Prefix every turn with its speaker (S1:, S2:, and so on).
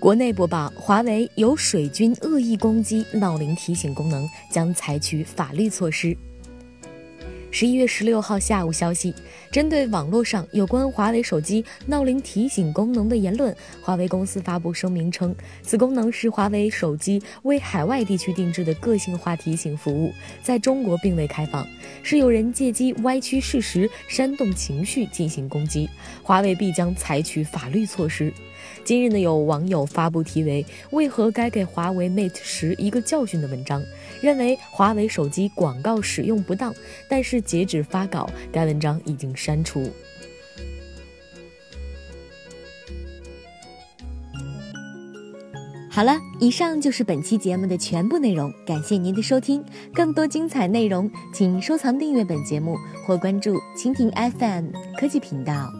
S1: 国内播报：华为有水军恶意攻击闹铃提醒功能，将采取法律措施。十一月十六号下午消息，针对网络上有关华为手机闹铃提醒功能的言论，华为公司发布声明称，此功能是华为手机为海外地区定制的个性化提醒服务，在中国并未开放，是有人借机歪曲事实、煽动情绪进行攻击，华为必将采取法律措施。今日呢，有网友发布题为“为何该给华为 Mate 十一个教训”的文章，认为华为手机广告使用不当，但是截止发稿，该文章已经删除。好了，以上就是本期节目的全部内容，感谢您的收听。更多精彩内容，请收藏订阅本节目或关注蜻蜓 FM 科技频道。